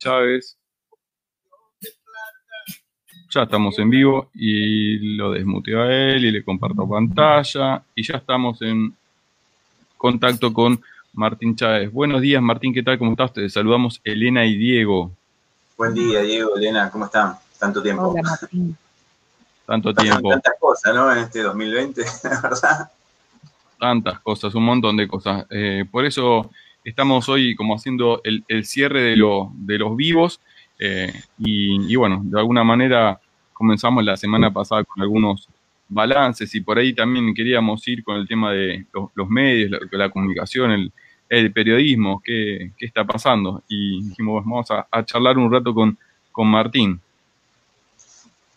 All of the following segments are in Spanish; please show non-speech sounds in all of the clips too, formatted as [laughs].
Chávez. Ya estamos en vivo y lo desmuteo a él y le comparto pantalla. Y ya estamos en contacto con Martín Chávez. Buenos días, Martín, ¿qué tal? ¿Cómo estás? Te saludamos Elena y Diego. Buen día, Diego, Elena, ¿cómo están? Tanto tiempo. Hola, Martín. Tanto tiempo. Tantas cosas, ¿no? En este 2020, [laughs] ¿verdad? Tantas cosas, un montón de cosas. Eh, por eso estamos hoy como haciendo el, cierre de, de los vivos eh, y, bueno, de alguna manera comenzamos la semana pasada con algunos balances y por ahí también queríamos ir con el tema de los, medios, la, comunicación, el, periodismo, qué, está pasando. Y dijimos, vamos a, charlar un rato con, con Martín.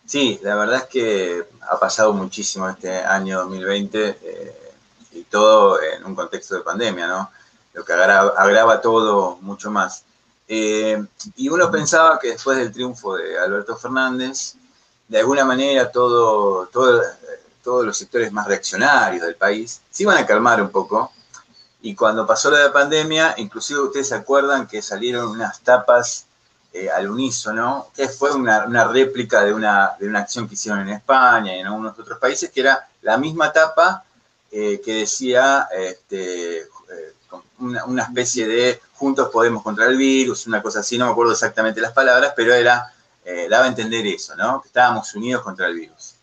Sí, la verdad es que ha pasado muchísimo este año 2020 eh, y todo en un contexto de pandemia, ¿no? Lo que agrava, todo mucho más. Eh, y uno pensaba que después del triunfo de Alberto Fernández, de alguna manera todo, todo, todos los sectores más reaccionarios del país se iban a calmar un poco. Y cuando pasó la pandemia, inclusive ustedes se acuerdan que salieron unas tapas eh, al unísono, que fue una, una réplica de una, de una, acción que hicieron en España y en algunos otros países, que era la misma tapa eh, que decía este, una, especie de juntos podemos contra el virus, una cosa así, no me acuerdo exactamente las palabras, pero era, eh, daba a entender eso, ¿no? Que estábamos unidos contra el virus.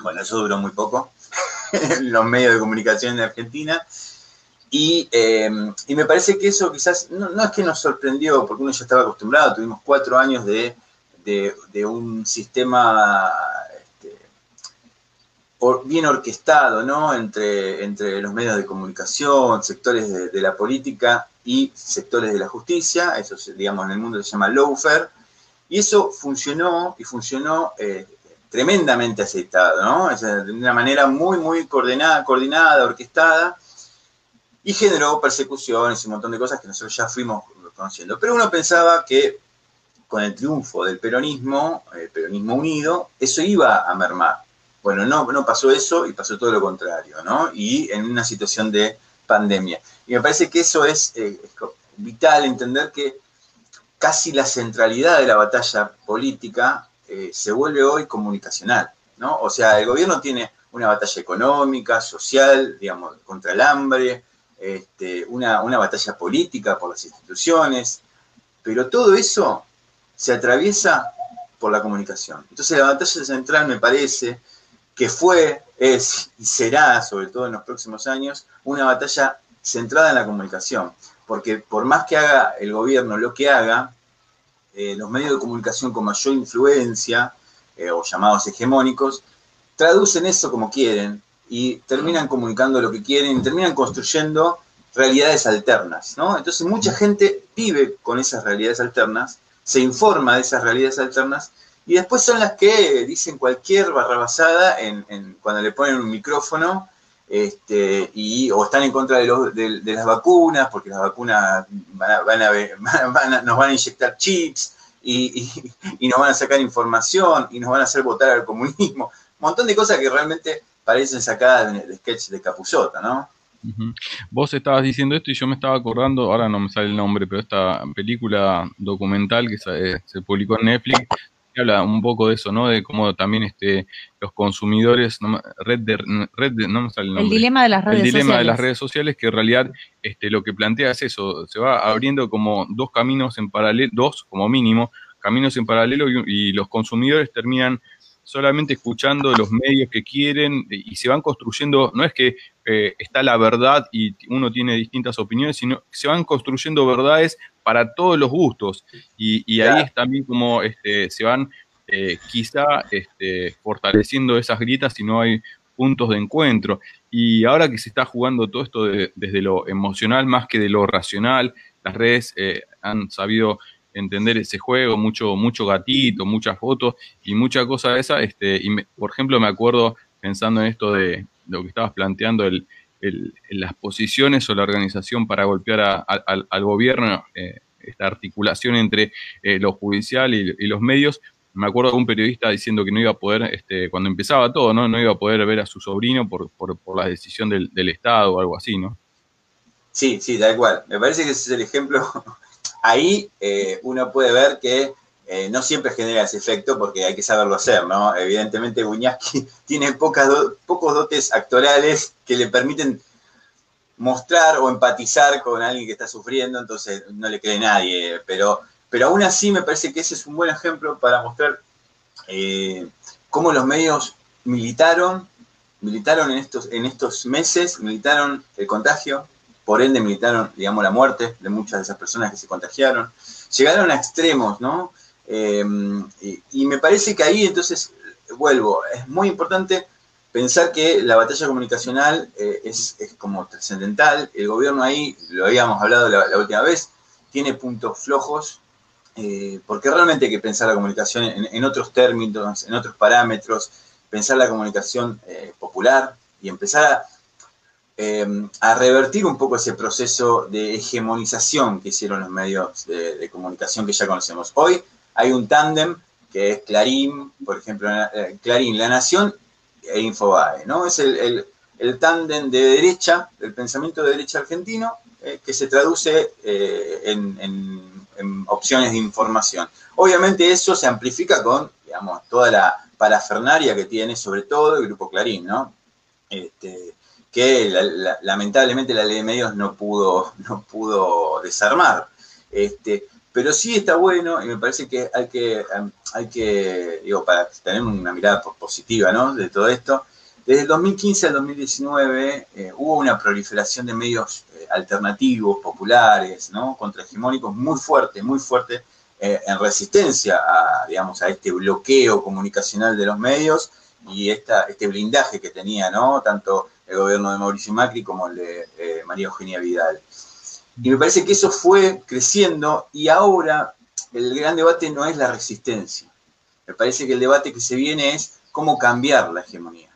Bueno, eso duró muy poco [laughs] en los medios de comunicación de Argentina. Y, eh, me parece que eso quizás, no, es que nos sorprendió, porque uno ya estaba acostumbrado, tuvimos cuatro años de, de un sistema bien orquestado, ¿no? Entre, entre los medios de comunicación, sectores de, la política y sectores de la justicia, eso digamos en el mundo se llama lawfare, y eso funcionó y funcionó eh, tremendamente aceitado, ¿no? de una manera muy, muy coordinada, coordinada, orquestada, y generó persecuciones y un montón de cosas que nosotros ya fuimos conociendo. Pero uno pensaba que con el triunfo del peronismo, el peronismo unido, eso iba a mermar. Bueno, no, no pasó eso y pasó todo lo contrario, ¿no? Y en una situación de pandemia. Y me parece que eso es, eh, vital entender que casi la centralidad de la batalla política eh, se vuelve hoy comunicacional, ¿no? O sea, el gobierno tiene una batalla económica, social, digamos, contra el hambre, este, una, una batalla política por las instituciones, pero todo eso se atraviesa por la comunicación. Entonces la batalla central me parece que fue, es y será, sobre todo en los próximos años, una batalla centrada en la comunicación. Porque por más que haga el gobierno lo que haga, eh, los medios de comunicación con mayor influencia, eh, o llamados hegemónicos, traducen eso como quieren y terminan comunicando lo que quieren, terminan construyendo realidades alternas, ¿no? Entonces mucha gente vive con esas realidades alternas, se informa de esas realidades alternas y después son las que dicen cualquier barrabasada en, cuando le ponen un micrófono este, y, o están en contra de, las vacunas, porque las vacunas van a, [laughs] nos van a inyectar chips y, nos van a sacar información y nos van a hacer votar al comunismo. Un montón de cosas que realmente parecen sacadas de, de sketch de Capuzota, ¿no? Vos estabas diciendo esto y yo me estaba acordando, ahora no me sale el nombre, pero esta película documental que se, se publicó en Netflix habla un poco de eso, ¿no? De cómo también este, los consumidores, red de, red no me sale el nombre. El dilema de las redes sociales. El dilema de las redes sociales, que en realidad este, lo que plantea es eso, se va abriendo como dos caminos en paralelo, dos como mínimo, caminos en paralelo y, los consumidores terminan solamente escuchando los medios que quieren y se van construyendo, no es que eh, está la verdad y uno tiene distintas opiniones, sino que se van construyendo verdades para todos los gustos. Y, ahí es también como este, se van eh, quizá este, fortaleciendo esas grietas si no hay puntos de encuentro. Y ahora que se está jugando todo esto desde lo emocional más que de lo racional, las redes eh, han sabido entender ese juego, mucho, mucho gatito, muchas fotos y mucha cosa de esa. Este, y por ejemplo, me acuerdo pensando en esto de, lo que estabas planteando, el, las posiciones o la organización para golpear al gobierno, eh, esta articulación entre eh, lo judicial y, los medios. Me acuerdo de un periodista diciendo que no iba a poder, este, cuando empezaba todo, ¿no? No iba a poder ver a su sobrino por, la decisión del, Estado o algo así, ¿no? Sí, sí, da igual. Me parece que ese es el ejemplo. [laughs] ahí uno puede ver que no siempre genera ese efecto porque hay que saberlo hacer, ¿no? Evidentemente Buñaski [laughs] tiene pocos dotes actorales que le permiten mostrar o empatizar con alguien que está sufriendo, entonces no le cree nadie, pero, pero aún así me parece que ese es un buen ejemplo para mostrar eh, cómo los medios militaron, militaron en estos, en estos meses, militaron el contagio, por ende militaron, digamos, la muerte de muchas de esas personas que se contagiaron, llegaron a extremos, ¿no? Eh, y me parece que ahí entonces, vuelvo, es muy importante pensar que la batalla comunicacional eh, es, como trascendental. El gobierno ahí, lo habíamos hablado la, última vez, tiene puntos flojos, eh, porque realmente hay que pensar la comunicación en, otros términos, en otros parámetros, pensar la comunicación eh, popular y empezar a, revertir un poco ese proceso de hegemonización que hicieron los medios de comunicación que ya conocemos. Hoy hay un tándem que es Clarín, por ejemplo, Clarín, La Nación e Infobae, ¿no? Es el, el, tándem de derecha, del pensamiento de derecha argentino, eh, que se traduce eh, en, opciones de información. Obviamente eso se amplifica con, digamos, toda la parafernaria que tiene, sobre todo el Grupo Clarín, ¿no? Este, que lamentablemente la ley de medios no pudo, no pudo desarmar. Este, pero sí está bueno y me parece que hay que, em, hay que digo, para tener una mirada positiva ¿no? de todo esto, desde el 2015 al 2019 eh, hubo una proliferación de medios eh, alternativos, populares, ¿no? contrahegemónicos muy fuerte, muy fuerte, eh, en resistencia a, digamos, a este bloqueo comunicacional de los medios y esta, este blindaje que tenía ¿no? tanto el gobierno de Mauricio Macri como el de María Eugenia Vidal. Y me parece que eso fue creciendo y ahora el gran debate no es la resistencia. Me parece que el debate que se viene es cómo cambiar la hegemonía.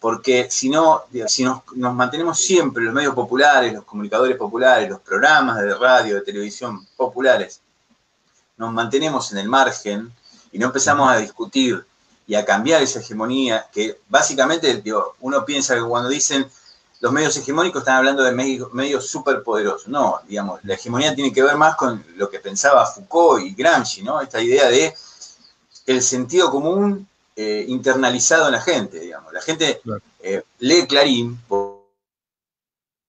Porque si no, si nos, mantenemos siempre los medios populares, los comunicadores populares, los programas de radio, de televisión populares, nos mantenemos en el margen y no empezamos a discutir y a cambiar esa hegemonía, que básicamente uno piensa que cuando dicen los medios hegemónicos están hablando de medios, superpoderosos. No, digamos, la hegemonía tiene que ver más con lo que pensaba Foucault y Gramsci, ¿no? Esta idea de el sentido común eh, internalizado en la gente, digamos. La gente eh, lee Clarín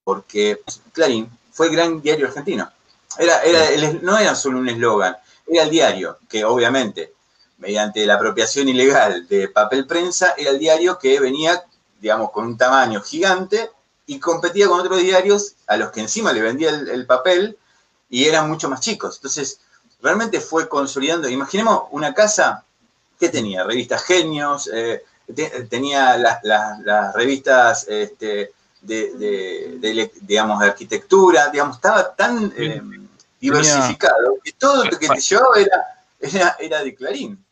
porque Clarín fue el gran diario argentino. Era, era, no era solo un eslogan, era el diario, que obviamente, mediante la apropiación ilegal de papel prensa, era el diario que venía, digamos, con un tamaño gigante y competía con otros diarios a los que encima le vendía el, papel y eran mucho más chicos. Entonces, realmente fue consolidando. Imaginemos una casa que tenía revistas genios, eh, tenía las, revistas este, de, digamos, de arquitectura, digamos, estaba tan eh, diversificado que todo lo que te llevaba era, era, era de Clarín.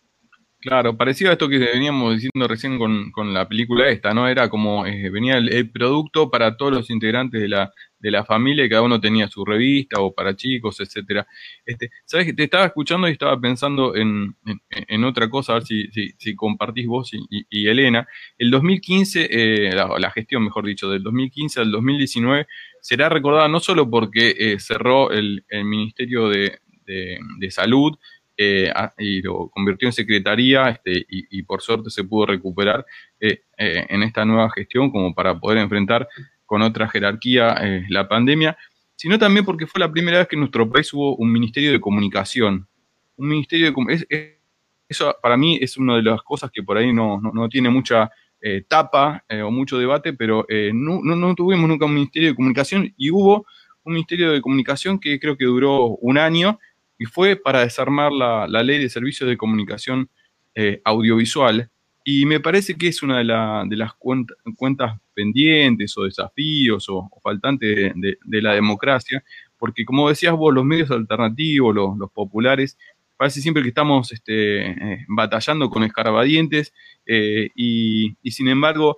Claro, parecido a esto que veníamos diciendo recién con, la película esta, ¿no? Era como eh, venía el, producto para todos los integrantes de la, de la familia y cada uno tenía su revista o para chicos, etcétera. Este, Sabes que te estaba escuchando y estaba pensando en, en, otra cosa, a ver si, si, compartís vos y, Elena. El 2015, eh, la, gestión, mejor dicho, del 2015 al 2019 será recordada no solo porque eh, cerró el, el Ministerio de, de Salud, eh, y lo convirtió en secretaría este, y, por suerte se pudo recuperar eh, eh, en esta nueva gestión como para poder enfrentar con otra jerarquía la pandemia, sino también porque fue la primera vez que en nuestro país hubo un ministerio de comunicación. Un ministerio de eso para mí es una de las cosas que por ahí no, tiene mucha tapa o mucho debate, pero no, no, tuvimos nunca un ministerio de comunicación y hubo un ministerio de comunicación que creo que duró un año y fue para desarmar la, ley de servicios de comunicación eh, audiovisual. Y me parece que es una de, las cuentas pendientes o desafíos o, faltantes de, la democracia, porque como decías vos, los medios alternativos, los, populares, parece siempre que estamos este, eh, batallando con escarbadientes eh, y, sin embargo,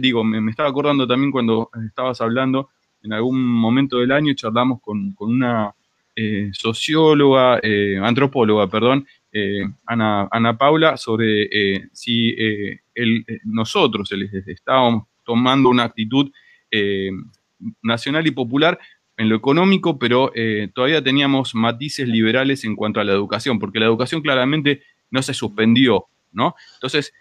digo, me, estaba acordando también cuando estabas hablando, en algún momento del año charlamos con una eh, socióloga, eh, antropóloga, perdón, eh, Ana, Paula, sobre si nosotros estábamos tomando una actitud nacional y popular en lo económico, pero todavía teníamos matices liberales en cuanto a la educación, porque la educación claramente no se suspendió, ¿no? Entonces,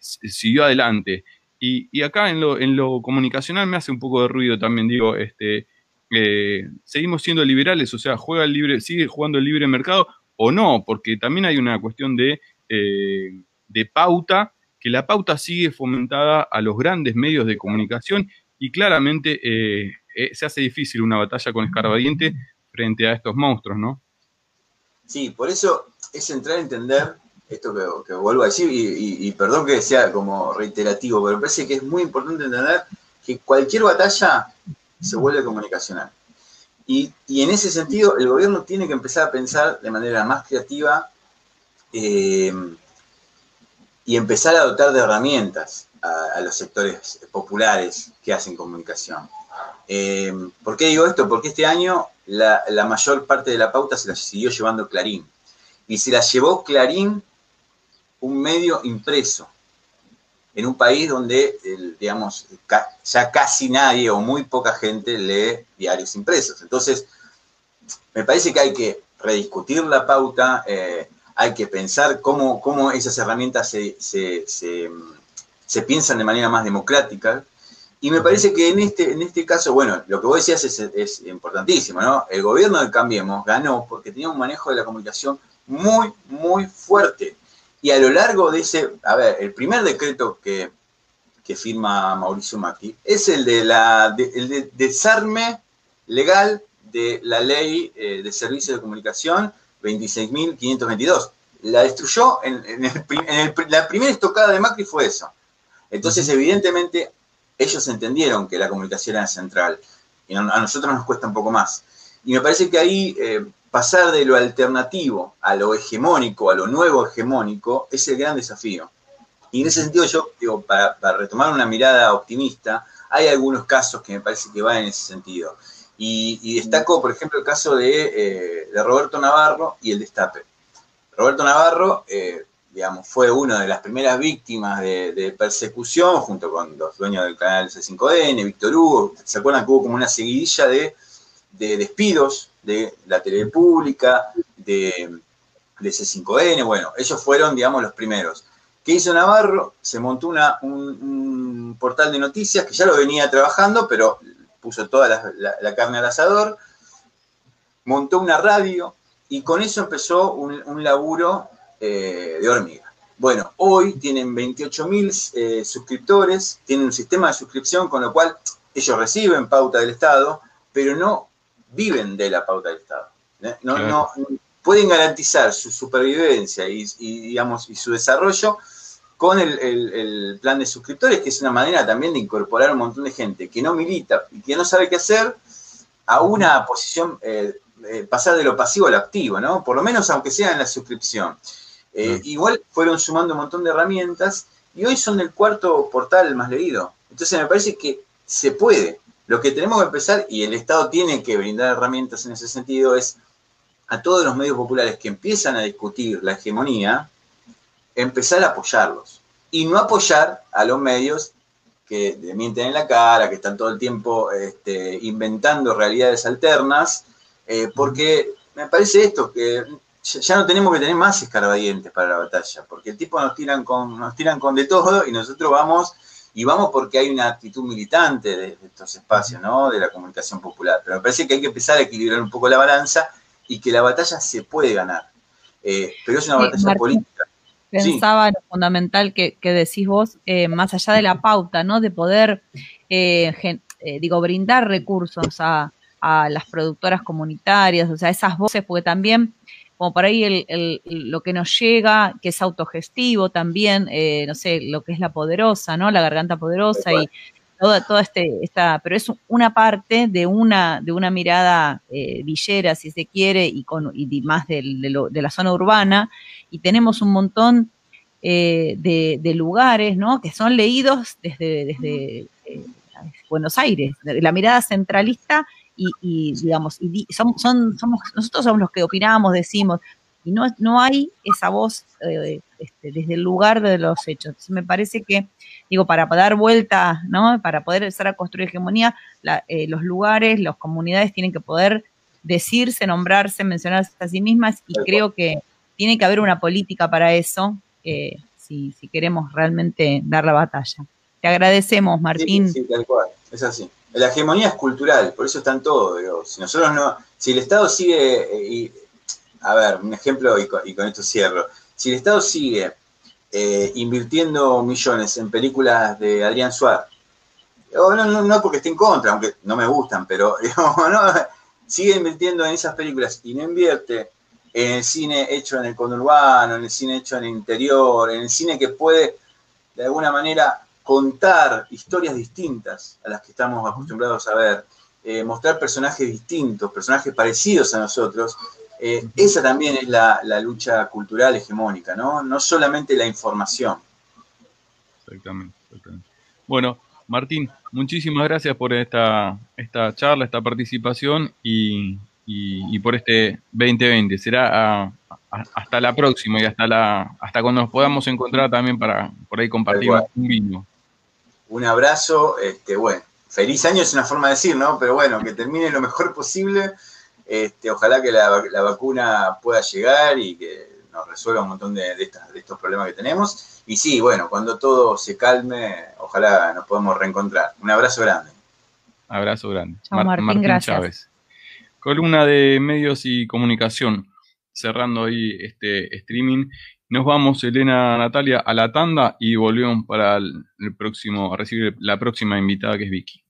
siguió adelante. Y, acá en lo, en lo, comunicacional me hace un poco de ruido también, digo, este, eh, seguimos siendo liberales, o sea, juega el libre, sigue jugando el libre mercado o no, porque también hay una cuestión de, de pauta, que la pauta sigue fomentada a los grandes medios de comunicación y claramente eh, se hace difícil una batalla con escarbadiente frente a estos monstruos, ¿no? Sí, por eso es entrar a entender esto que, vuelvo a decir, y, perdón que sea como reiterativo, pero me parece que es muy importante entender que cualquier batalla se vuelve comunicacional. Y, en ese sentido, el gobierno tiene que empezar a pensar de manera más creativa eh, y empezar a dotar de herramientas a, los sectores populares que hacen comunicación. Eh, ¿Por qué digo esto? Porque este año la, mayor parte de la pauta se la siguió llevando Clarín. Y se la llevó Clarín un medio impreso, en un país donde, digamos, ya casi nadie o muy poca gente lee diarios impresos. Entonces, me parece que hay que rediscutir la pauta, eh, hay que pensar cómo, cómo esas herramientas se, se piensan de manera más democrática, y me parece que en este, en este caso, bueno, lo que vos decías es, importantísimo, ¿no? El gobierno de Cambiemos ganó porque tenía un manejo de la comunicación muy, muy fuerte. Y a lo largo de ese, a ver, el primer decreto que, firma Mauricio Macri es el de la el desarme legal de la ley eh, de servicios de comunicación 26.522. La destruyó en, la primera estocada de Macri fue eso. Entonces, evidentemente, ellos entendieron que la comunicación era central y a nosotros nos cuesta un poco más. Y me parece que ahí eh, pasar de lo alternativo a lo hegemónico, a lo nuevo hegemónico, es el gran desafío. Y en ese sentido yo, digo, para, retomar una mirada optimista, hay algunos casos que me parece que van en ese sentido. Y, destaco, por ejemplo, el caso de, eh, de, Roberto Navarro y el destape. Roberto Navarro eh, digamos, fue una de las primeras víctimas de, persecución, junto con los dueños del canal C5N, Víctor Hugo. ¿Se acuerdan que hubo como una seguidilla de, despidos de la tele pública, de, C5N? Bueno, ellos fueron, digamos, los primeros. ¿Qué hizo Navarro? Se montó una, un, portal de noticias que ya lo venía trabajando, pero puso toda la, carne al asador, montó una radio y con eso empezó un, un laburo eh, de hormiga. Bueno, hoy tienen 28 mil eh, suscriptores, tienen un sistema de suscripción con lo cual ellos reciben pauta del Estado, pero no viven de la pauta del Estado. ¿eh? No, pueden garantizar su supervivencia y, digamos, y su desarrollo con el, plan de suscriptores, que es una manera también de incorporar un montón de gente que no milita y que no sabe qué hacer a una posición, pasar de lo pasivo a lo activo, ¿no? Por lo menos aunque sea en la suscripción. Eh, igual fueron sumando un montón de herramientas y hoy son el cuarto portal más leído. Entonces me parece que se puede. Lo que tenemos que empezar, y el Estado tiene que brindar herramientas en ese sentido, es a todos los medios populares que empiezan a discutir la hegemonía, empezar a apoyarlos. Y no apoyar a los medios que mienten en la cara, que están todo el tiempo este, inventando realidades alternas, eh, porque me parece esto, que ya no tenemos que tener más escarbadientes para la batalla, porque el tipo nos tiran con, nos tiran con de todo y nosotros vamos, y vamos porque hay una actitud militante de, estos espacios, ¿no? De la comunicación popular. Pero me parece que hay que empezar a equilibrar un poco la balanza y que la batalla se puede ganar. Eh, pero es una batalla política. Pensaba lo fundamental que, decís vos, eh, más allá de la pauta, ¿no? De poder, eh, digo, brindar recursos a, a las productoras comunitarias, o sea, esas voces, porque también como por ahí el, lo que nos llega, que es autogestivo también, eh, no sé, lo que es la poderosa, ¿no? La garganta poderosa y toda, toda este, esta, pero es una parte de una, de una mirada eh, villera, si se quiere, y, con, y más de, la zona urbana, y tenemos un montón eh, de, lugares, ¿no? Que son leídos desde, desde Buenos Aires, la mirada centralista y, digamos, y son, son, somos, nosotros somos los que opinamos, decimos, y no, no hay esa voz eh, este, desde el lugar de los hechos. Entonces me parece que, digo, para dar vuelta, ¿no? Para poder empezar a construir hegemonía, eh, los lugares, las comunidades tienen que poder decirse, nombrarse, mencionarse a sí mismas y creo que tiene que haber una política para eso eh, si, si, queremos realmente dar la batalla. Te agradecemos, Martín. Sí, tal cual, es así. La hegemonía es cultural, por eso están todos. Si nosotros no, si el Estado sigue a ver, un ejemplo y con, esto cierro. Si el Estado sigue eh, invirtiendo millones en películas de Adrián Suárez, no, no, no, porque esté en contra, aunque no me gustan, pero [laughs] sigue invirtiendo en esas películas y no invierte en el cine hecho en el conurbano, en el cine hecho en el interior, en el cine que puede de alguna manera contar historias distintas a las que estamos acostumbrados a ver, eh, mostrar personajes distintos, personajes parecidos a nosotros, eh, esa también es la, lucha cultural hegemónica, ¿no? No solamente la información. Exactamente, Bueno, Martín, muchísimas gracias por esta, esta charla, esta participación y, por este 2020. Será hasta la próxima y hasta la hasta cuando nos podamos encontrar también para por ahí compartir un vino. Un abrazo, este, bueno, feliz año es una forma de decir, ¿no? Pero bueno, que termine lo mejor posible este, ojalá que la, vacuna pueda llegar y que nos resuelva un montón de, estos problemas que tenemos. Y sí, bueno, cuando todo se calme, ojalá nos podamos reencontrar. Un abrazo grande. Abrazo grande. Martín, gracias. Chávez. Columna de medios y comunicación. Cerrando ahí este streaming. Nos vamos, Elena Natalia, a la tanda y volvemos para el próximo, a recibir la próxima invitada que es Vicky.